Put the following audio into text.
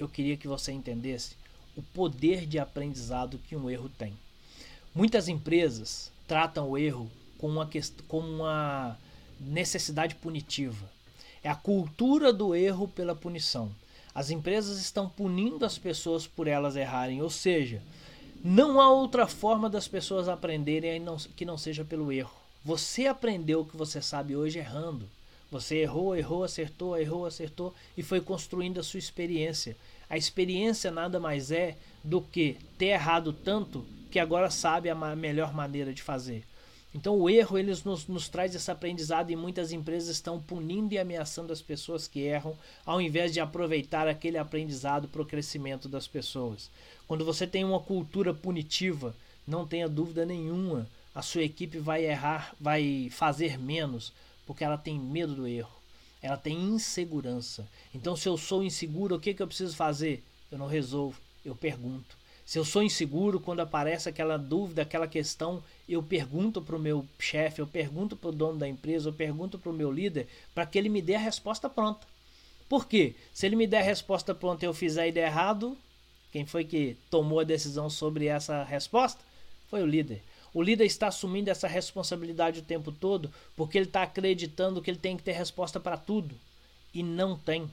eu queria que você entendesse o poder de aprendizado que um erro tem. Muitas empresas tratam o erro como uma, como uma necessidade punitiva. É a cultura do erro pela punição. As empresas estão punindo as pessoas por elas errarem, ou seja, não há outra forma das pessoas aprenderem que não seja pelo erro. Você aprendeu o que você sabe hoje errando. Você errou, errou, acertou, errou, acertou e foi construindo a sua experiência. A experiência nada mais é do que ter errado tanto que agora sabe a melhor maneira de fazer. Então o erro ele nos, nos traz esse aprendizado e muitas empresas estão punindo e ameaçando as pessoas que erram, ao invés de aproveitar aquele aprendizado para o crescimento das pessoas. Quando você tem uma cultura punitiva, não tenha dúvida nenhuma, a sua equipe vai errar, vai fazer menos, porque ela tem medo do erro. Ela tem insegurança. Então, se eu sou inseguro, o que, que eu preciso fazer? Eu não resolvo, eu pergunto. Se eu sou inseguro, quando aparece aquela dúvida, aquela questão, eu pergunto para o meu chefe, eu pergunto para o dono da empresa, eu pergunto para o meu líder, para que ele me dê a resposta pronta. Por quê? Se ele me der a resposta pronta e eu fizer e der errado, quem foi que tomou a decisão sobre essa resposta? Foi o líder. O líder está assumindo essa responsabilidade o tempo todo porque ele está acreditando que ele tem que ter resposta para tudo. E não tem.